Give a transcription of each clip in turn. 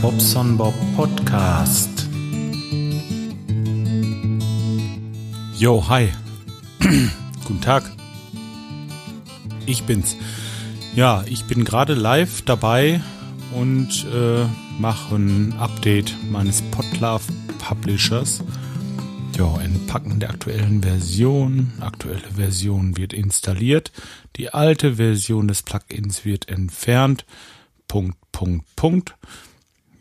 Bobson Bob Podcast. Jo, hi. Guten Tag. Ich bin's. Ja, ich bin gerade live dabei und äh, mache ein Update meines Podlove Publishers. Ja, Entpacken der aktuellen Version. Aktuelle Version wird installiert. Die alte Version des Plugins wird entfernt. Punkt, Punkt, Punkt.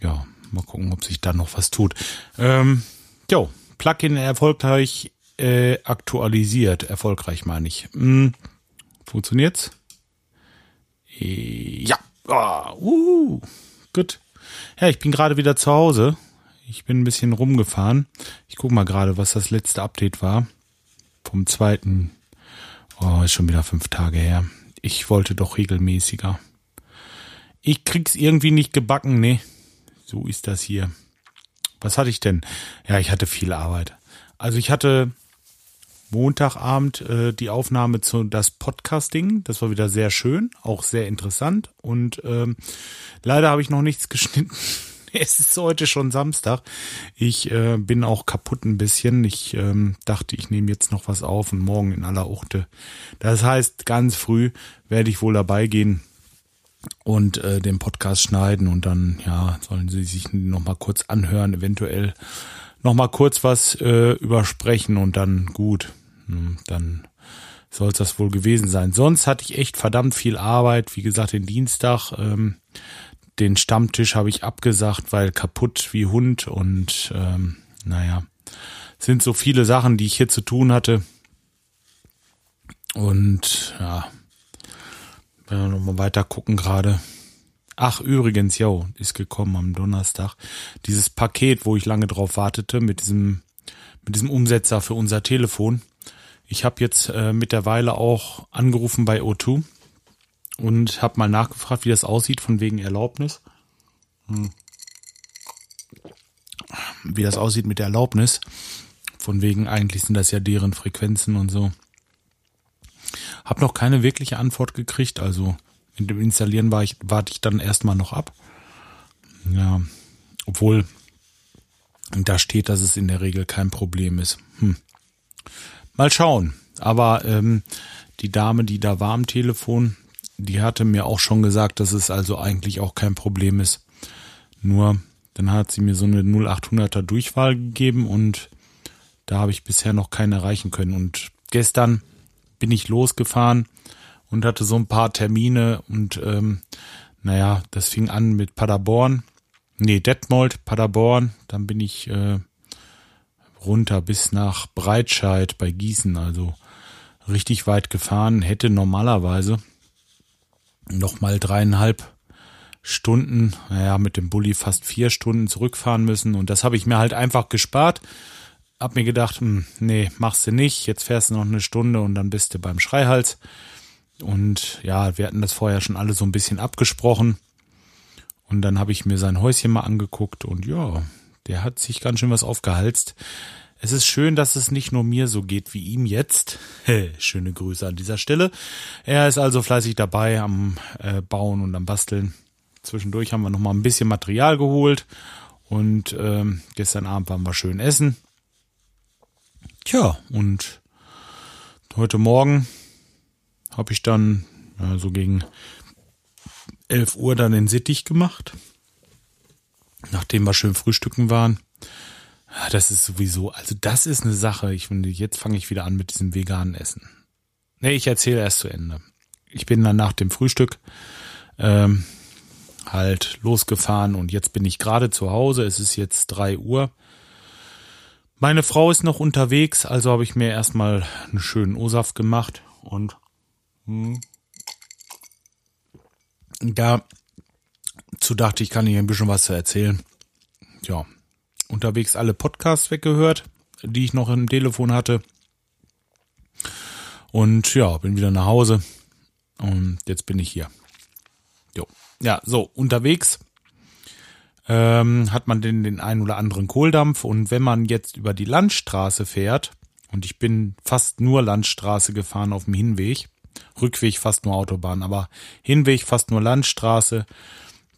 Ja, mal gucken, ob sich da noch was tut. Ähm, jo, Plugin erfolgreich äh, aktualisiert. Erfolgreich meine ich. Hm, funktioniert's? Äh, ja. Oh, uh, gut. Ja, ich bin gerade wieder zu Hause. Ich bin ein bisschen rumgefahren. Ich gucke mal gerade, was das letzte Update war. Vom zweiten. Oh, ist schon wieder fünf Tage her. Ich wollte doch regelmäßiger. Ich krieg's irgendwie nicht gebacken, ne? So ist das hier. Was hatte ich denn? Ja, ich hatte viel Arbeit. Also ich hatte Montagabend äh, die Aufnahme zu das Podcasting. Das war wieder sehr schön, auch sehr interessant. Und ähm, leider habe ich noch nichts geschnitten. es ist heute schon Samstag. Ich äh, bin auch kaputt ein bisschen. Ich ähm, dachte, ich nehme jetzt noch was auf und morgen in aller Uchte. Das heißt, ganz früh werde ich wohl dabei gehen und äh, den Podcast schneiden und dann ja sollen Sie sich noch mal kurz anhören, eventuell noch mal kurz was äh, übersprechen und dann gut, hm, dann soll es das wohl gewesen sein. Sonst hatte ich echt verdammt viel Arbeit. Wie gesagt, den Dienstag, ähm, den Stammtisch habe ich abgesagt, weil kaputt wie Hund und ähm, naja, sind so viele Sachen, die ich hier zu tun hatte. Und ja, wenn wir nochmal weiter gucken gerade. Ach, übrigens, jo, ist gekommen am Donnerstag. Dieses Paket, wo ich lange drauf wartete, mit diesem, mit diesem Umsetzer für unser Telefon. Ich habe jetzt äh, mittlerweile auch angerufen bei O2 und habe mal nachgefragt, wie das aussieht, von wegen Erlaubnis. Hm. Wie das aussieht mit der Erlaubnis. Von wegen, eigentlich sind das ja deren Frequenzen und so. Hab noch keine wirkliche Antwort gekriegt, also mit dem Installieren war ich, warte ich dann erstmal noch ab. Ja, obwohl da steht, dass es in der Regel kein Problem ist. Hm. Mal schauen. Aber ähm, die Dame, die da war am Telefon, die hatte mir auch schon gesagt, dass es also eigentlich auch kein Problem ist. Nur dann hat sie mir so eine 0800er Durchwahl gegeben und da habe ich bisher noch keine erreichen können. Und gestern bin ich losgefahren und hatte so ein paar Termine und ähm, naja, das fing an mit Paderborn, nee, Detmold, Paderborn, dann bin ich äh, runter bis nach Breitscheid bei Gießen, also richtig weit gefahren, hätte normalerweise noch mal dreieinhalb Stunden, naja, mit dem Bulli fast vier Stunden zurückfahren müssen. Und das habe ich mir halt einfach gespart hab mir gedacht, hm, nee, machst du nicht. Jetzt fährst du noch eine Stunde und dann bist du beim Schreihals. Und ja, wir hatten das vorher schon alle so ein bisschen abgesprochen. Und dann habe ich mir sein Häuschen mal angeguckt und ja, der hat sich ganz schön was aufgehalst. Es ist schön, dass es nicht nur mir so geht wie ihm jetzt. Schöne Grüße an dieser Stelle. Er ist also fleißig dabei am äh, Bauen und am Basteln. Zwischendurch haben wir noch mal ein bisschen Material geholt und ähm, gestern Abend waren wir schön essen. Tja, und heute Morgen habe ich dann ja, so gegen 11 Uhr dann den Sittich gemacht, nachdem wir schön frühstücken waren. Das ist sowieso, also das ist eine Sache. Ich finde, jetzt fange ich wieder an mit diesem veganen Essen. Nee, ich erzähle erst zu Ende. Ich bin dann nach dem Frühstück ähm, halt losgefahren und jetzt bin ich gerade zu Hause. Es ist jetzt drei Uhr meine Frau ist noch unterwegs, also habe ich mir erstmal einen schönen O-Saft gemacht und hm, dazu dachte ich, kann ich ein bisschen was zu erzählen. Ja, unterwegs alle Podcasts weggehört, die ich noch im Telefon hatte. Und ja, bin wieder nach Hause. Und jetzt bin ich hier. Jo. Ja, so, unterwegs ähm, hat man den, den einen oder anderen Kohldampf. Und wenn man jetzt über die Landstraße fährt, und ich bin fast nur Landstraße gefahren auf dem Hinweg, Rückweg fast nur Autobahn, aber Hinweg fast nur Landstraße,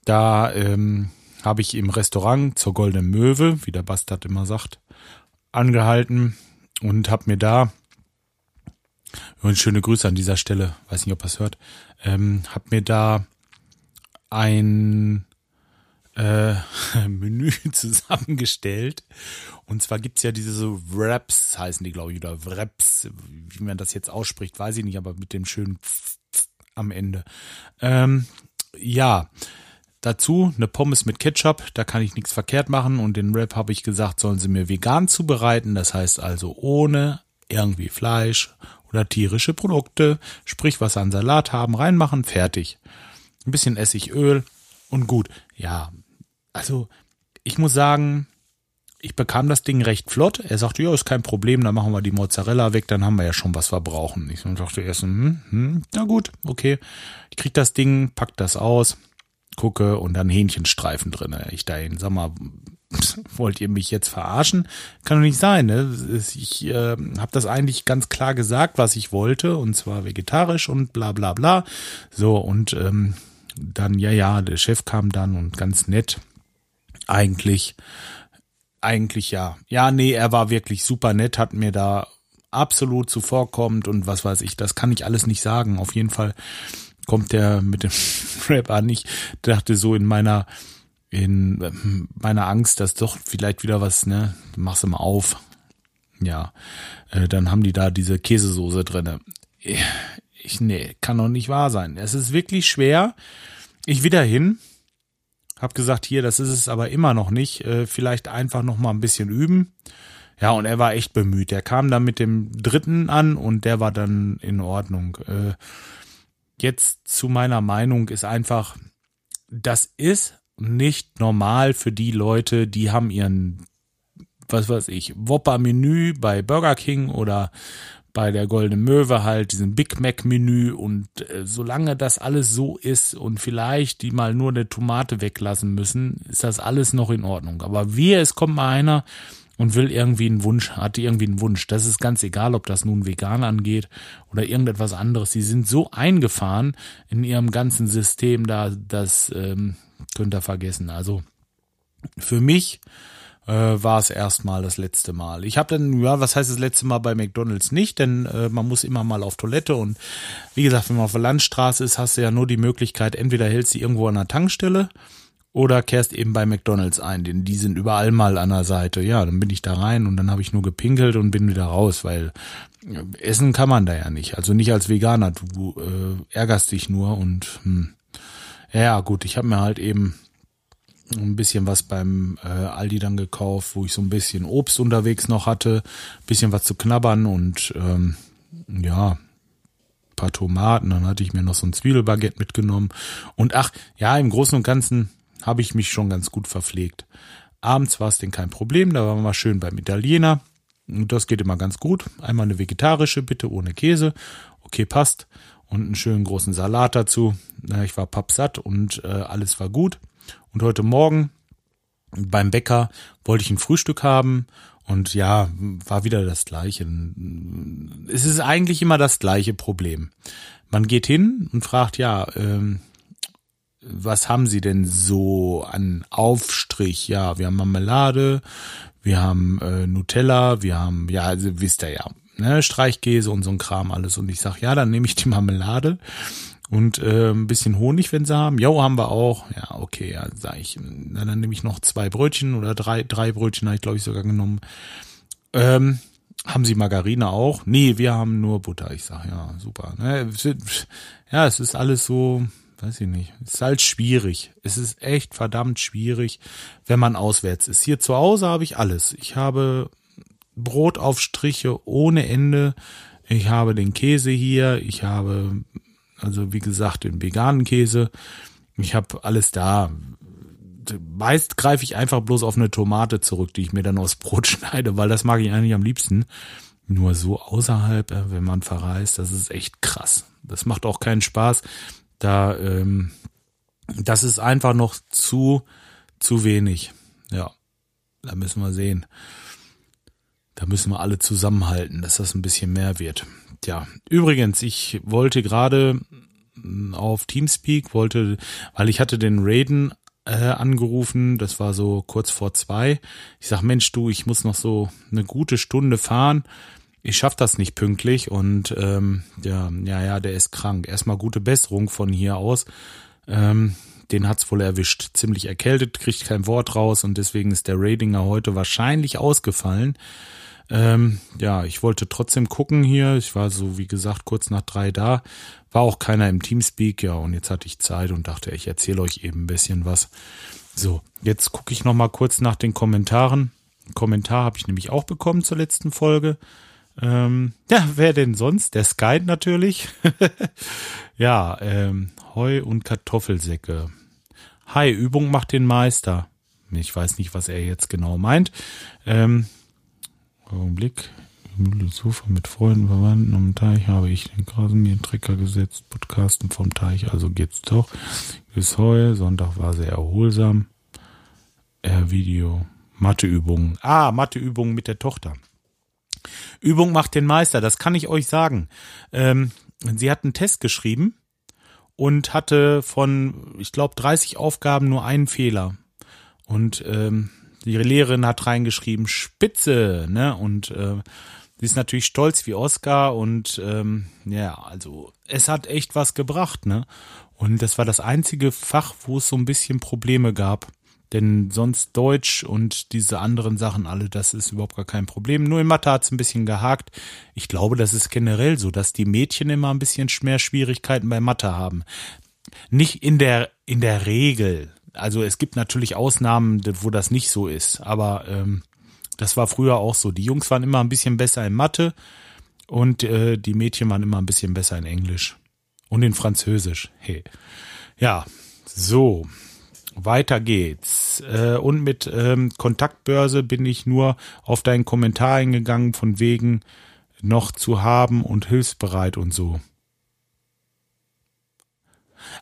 da ähm, habe ich im Restaurant zur Goldenen Möwe, wie der Bastard immer sagt, angehalten und habe mir da und schöne Grüße an dieser Stelle, weiß nicht, ob er es hört, ähm, habe mir da ein äh, Menü zusammengestellt. Und zwar gibt's ja diese so Wraps, heißen die, glaube ich, oder Wraps, wie man das jetzt ausspricht, weiß ich nicht, aber mit dem schönen Pf -Pf am Ende. Ähm, ja, dazu eine Pommes mit Ketchup, da kann ich nichts verkehrt machen. Und den Wrap habe ich gesagt, sollen sie mir vegan zubereiten, das heißt also ohne irgendwie Fleisch oder tierische Produkte, sprich was an Salat haben, reinmachen, fertig. Ein bisschen Essigöl und gut. Ja, also ich muss sagen, ich bekam das Ding recht flott. Er sagte, ja, ist kein Problem, dann machen wir die Mozzarella weg, dann haben wir ja schon was wir brauchen. Ich dachte erst, hm, hm, na gut, okay. Ich krieg das Ding, pack das aus, gucke und dann Hähnchenstreifen drin. Ich dahin, sag mal, wollt ihr mich jetzt verarschen? Kann doch nicht sein. Ne? Ich äh, habe das eigentlich ganz klar gesagt, was ich wollte, und zwar vegetarisch und bla bla bla. So, und ähm, dann, ja, ja, der Chef kam dann und ganz nett eigentlich, eigentlich ja. Ja, nee, er war wirklich super nett, hat mir da absolut zuvorkommend und was weiß ich, das kann ich alles nicht sagen. Auf jeden Fall kommt der mit dem Rap an. Ich dachte so in meiner, in meiner Angst, dass doch vielleicht wieder was, ne, mach's mal auf. Ja, äh, dann haben die da diese Käsesoße drinne. Ich, nee, kann doch nicht wahr sein. Es ist wirklich schwer. Ich wieder hin, hab gesagt, hier, das ist es aber immer noch nicht. Äh, vielleicht einfach noch mal ein bisschen üben. Ja, und er war echt bemüht. Er kam dann mit dem dritten an und der war dann in Ordnung. Äh, jetzt zu meiner Meinung ist einfach, das ist nicht normal für die Leute, die haben ihren, was weiß ich, Whopper-Menü bei Burger King oder bei der Goldenen Möwe halt diesen Big Mac Menü und äh, solange das alles so ist und vielleicht die mal nur eine Tomate weglassen müssen, ist das alles noch in Ordnung. Aber wie es kommt mal einer und will irgendwie einen Wunsch, hat irgendwie einen Wunsch. Das ist ganz egal, ob das nun vegan angeht oder irgendetwas anderes. Sie sind so eingefahren in ihrem ganzen System da, das ähm, könnt ihr vergessen. Also für mich äh, war es erstmal das letzte Mal. Ich habe dann, ja, was heißt das letzte Mal bei McDonalds nicht, denn äh, man muss immer mal auf Toilette und wie gesagt, wenn man auf der Landstraße ist, hast du ja nur die Möglichkeit, entweder hältst du irgendwo an der Tankstelle oder kehrst eben bei McDonalds ein, denn die sind überall mal an der Seite. Ja, dann bin ich da rein und dann habe ich nur gepinkelt und bin wieder raus, weil essen kann man da ja nicht. Also nicht als Veganer, du äh, ärgerst dich nur und hm. ja gut, ich habe mir halt eben ein bisschen was beim äh, Aldi dann gekauft, wo ich so ein bisschen Obst unterwegs noch hatte, bisschen was zu knabbern und ähm, ja, paar Tomaten, dann hatte ich mir noch so ein Zwiebelbaguette mitgenommen und ach, ja, im Großen und Ganzen habe ich mich schon ganz gut verpflegt. Abends war es denn kein Problem, da waren wir schön beim Italiener und das geht immer ganz gut. Einmal eine vegetarische, bitte ohne Käse, okay, passt und einen schönen großen Salat dazu. Ich war pappsatt und äh, alles war gut. Und heute Morgen beim Bäcker wollte ich ein Frühstück haben und ja, war wieder das gleiche. Es ist eigentlich immer das gleiche Problem. Man geht hin und fragt, ja, ähm, was haben Sie denn so an Aufstrich? Ja, wir haben Marmelade, wir haben äh, Nutella, wir haben, ja, also wisst ihr ja, ne, Streichkäse und so ein Kram alles. Und ich sag, ja, dann nehme ich die Marmelade und äh, ein bisschen Honig, wenn sie haben. Jo, haben wir auch. Ja, okay, ja, sag ich. Na, dann nehme ich noch zwei Brötchen oder drei, drei Brötchen habe ich, glaube ich, sogar genommen. Ähm, haben Sie Margarine auch? Nee, wir haben nur Butter. Ich sag, ja, super. Ne? Ja, es ist alles so, weiß ich nicht. Es ist halt schwierig. Es ist echt verdammt schwierig, wenn man auswärts ist. Hier zu Hause habe ich alles. Ich habe Brotaufstriche ohne Ende. Ich habe den Käse hier. Ich habe also wie gesagt, den veganen Käse. Ich habe alles da. Meist greife ich einfach bloß auf eine Tomate zurück, die ich mir dann aufs Brot schneide, weil das mag ich eigentlich am liebsten. Nur so außerhalb, äh, wenn man verreist, das ist echt krass. Das macht auch keinen Spaß. Da, ähm, das ist einfach noch zu, zu wenig. Ja, da müssen wir sehen. Da müssen wir alle zusammenhalten, dass das ein bisschen mehr wird. Tja, übrigens, ich wollte gerade auf Teamspeak, wollte, weil ich hatte den Raiden äh, angerufen. Das war so kurz vor zwei. Ich sag, Mensch, du, ich muss noch so eine gute Stunde fahren. Ich schaff das nicht pünktlich und ähm, ja, ja, ja, der ist krank. Erstmal gute Besserung von hier aus. Ähm, den hat's wohl erwischt. Ziemlich erkältet, kriegt kein Wort raus und deswegen ist der Ratinger heute wahrscheinlich ausgefallen. Ähm, ja, ich wollte trotzdem gucken hier. Ich war so, wie gesagt, kurz nach drei da. War auch keiner im Teamspeak, ja, und jetzt hatte ich Zeit und dachte, ich erzähle euch eben ein bisschen was. So, jetzt gucke ich noch mal kurz nach den Kommentaren. Einen Kommentar habe ich nämlich auch bekommen zur letzten Folge. Ähm, ja, wer denn sonst? Der Sky natürlich. ja, ähm, Heu und Kartoffelsäcke. Hi, Übung macht den Meister. Ich weiß nicht, was er jetzt genau meint. Ähm, Augenblick. Sofa mit Freunden, Verwandten den Teich habe ich den Rasenmäher-Trecker gesetzt, Podcasten vom Teich, also geht's doch. Bis heute, Sonntag war sehr erholsam. Äh, Video, Matheübungen. Ah, Matheübungen mit der Tochter. Übung macht den Meister, das kann ich euch sagen. Ähm, sie hat einen Test geschrieben und hatte von, ich glaube, 30 Aufgaben nur einen Fehler. Und ähm, die Lehrerin hat reingeschrieben, Spitze, ne? Und äh, sie ist natürlich stolz wie Oscar und ähm, ja, also es hat echt was gebracht, ne? Und das war das einzige Fach, wo es so ein bisschen Probleme gab. Denn sonst Deutsch und diese anderen Sachen alle, das ist überhaupt gar kein Problem. Nur in Mathe hat es ein bisschen gehakt. Ich glaube, das ist generell so, dass die Mädchen immer ein bisschen mehr Schwierigkeiten bei Mathe haben. Nicht in der, in der Regel, also es gibt natürlich Ausnahmen, wo das nicht so ist, aber ähm, das war früher auch so. Die Jungs waren immer ein bisschen besser in Mathe und äh, die Mädchen waren immer ein bisschen besser in Englisch und in Französisch. Hey. Ja, so. Weiter geht's. Äh, und mit ähm, Kontaktbörse bin ich nur auf deinen Kommentar eingegangen, von wegen noch zu haben und hilfsbereit und so.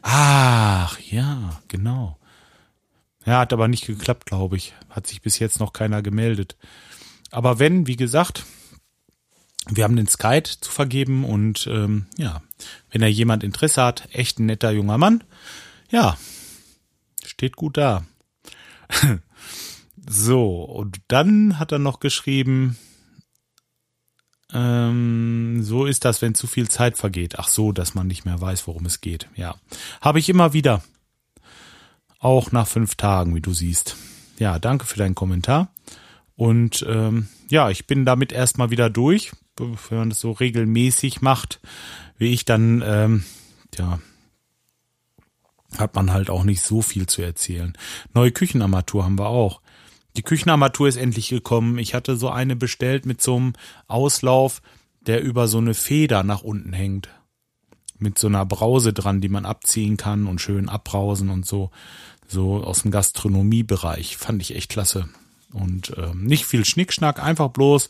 Ach, ja, genau. Ja, hat aber nicht geklappt, glaube ich. Hat sich bis jetzt noch keiner gemeldet. Aber wenn, wie gesagt, wir haben den Skype zu vergeben und ähm, ja, wenn da jemand Interesse hat, echt ein netter junger Mann, ja, steht gut da. so, und dann hat er noch geschrieben, ähm, so ist das, wenn zu viel Zeit vergeht. Ach so, dass man nicht mehr weiß, worum es geht. Ja, habe ich immer wieder. Auch nach fünf Tagen, wie du siehst. Ja, danke für deinen Kommentar. Und ähm, ja, ich bin damit erstmal wieder durch. Wenn man das so regelmäßig macht, wie ich, dann ähm, ja, hat man halt auch nicht so viel zu erzählen. Neue Küchenarmatur haben wir auch. Die Küchenarmatur ist endlich gekommen. Ich hatte so eine bestellt mit so einem Auslauf, der über so eine Feder nach unten hängt. Mit so einer Brause dran, die man abziehen kann und schön abbrausen und so so aus dem Gastronomiebereich. Fand ich echt klasse. Und ähm, nicht viel Schnickschnack, einfach bloß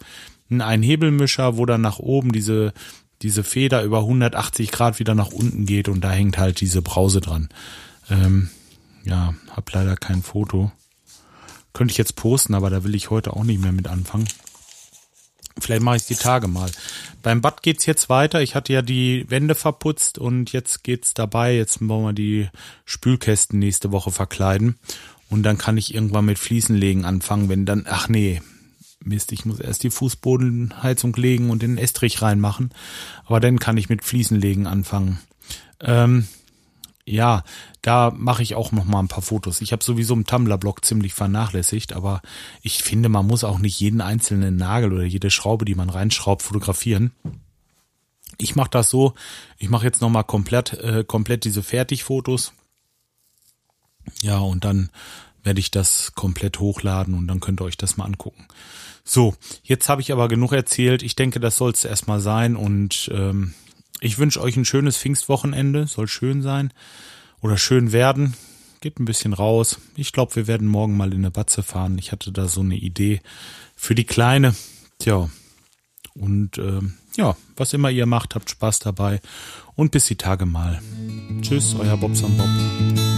ein Hebelmischer, wo dann nach oben diese, diese Feder über 180 Grad wieder nach unten geht und da hängt halt diese Brause dran. Ähm, ja, hab leider kein Foto. Könnte ich jetzt posten, aber da will ich heute auch nicht mehr mit anfangen. Vielleicht mache ich die Tage mal. Beim Bad geht's jetzt weiter. Ich hatte ja die Wände verputzt und jetzt geht's dabei. Jetzt wollen wir die Spülkästen nächste Woche verkleiden. Und dann kann ich irgendwann mit Fliesenlegen anfangen, wenn dann, ach nee, Mist, ich muss erst die Fußbodenheizung legen und den Estrich reinmachen. Aber dann kann ich mit Fliesenlegen anfangen. Ähm, ja, da mache ich auch noch mal ein paar Fotos. Ich habe sowieso im Tumblr-Blog ziemlich vernachlässigt, aber ich finde, man muss auch nicht jeden einzelnen Nagel oder jede Schraube, die man reinschraubt, fotografieren. Ich mache das so, ich mache jetzt noch mal komplett, äh, komplett diese Fertigfotos. Ja, und dann werde ich das komplett hochladen und dann könnt ihr euch das mal angucken. So, jetzt habe ich aber genug erzählt. Ich denke, das soll es erstmal sein und ähm, ich wünsche euch ein schönes Pfingstwochenende. Soll schön sein oder schön werden. Geht ein bisschen raus. Ich glaube, wir werden morgen mal in eine Batze fahren. Ich hatte da so eine Idee für die Kleine. Tja. Und äh, ja, was immer ihr macht, habt Spaß dabei. Und bis die Tage mal. Tschüss, euer Bobson Bob.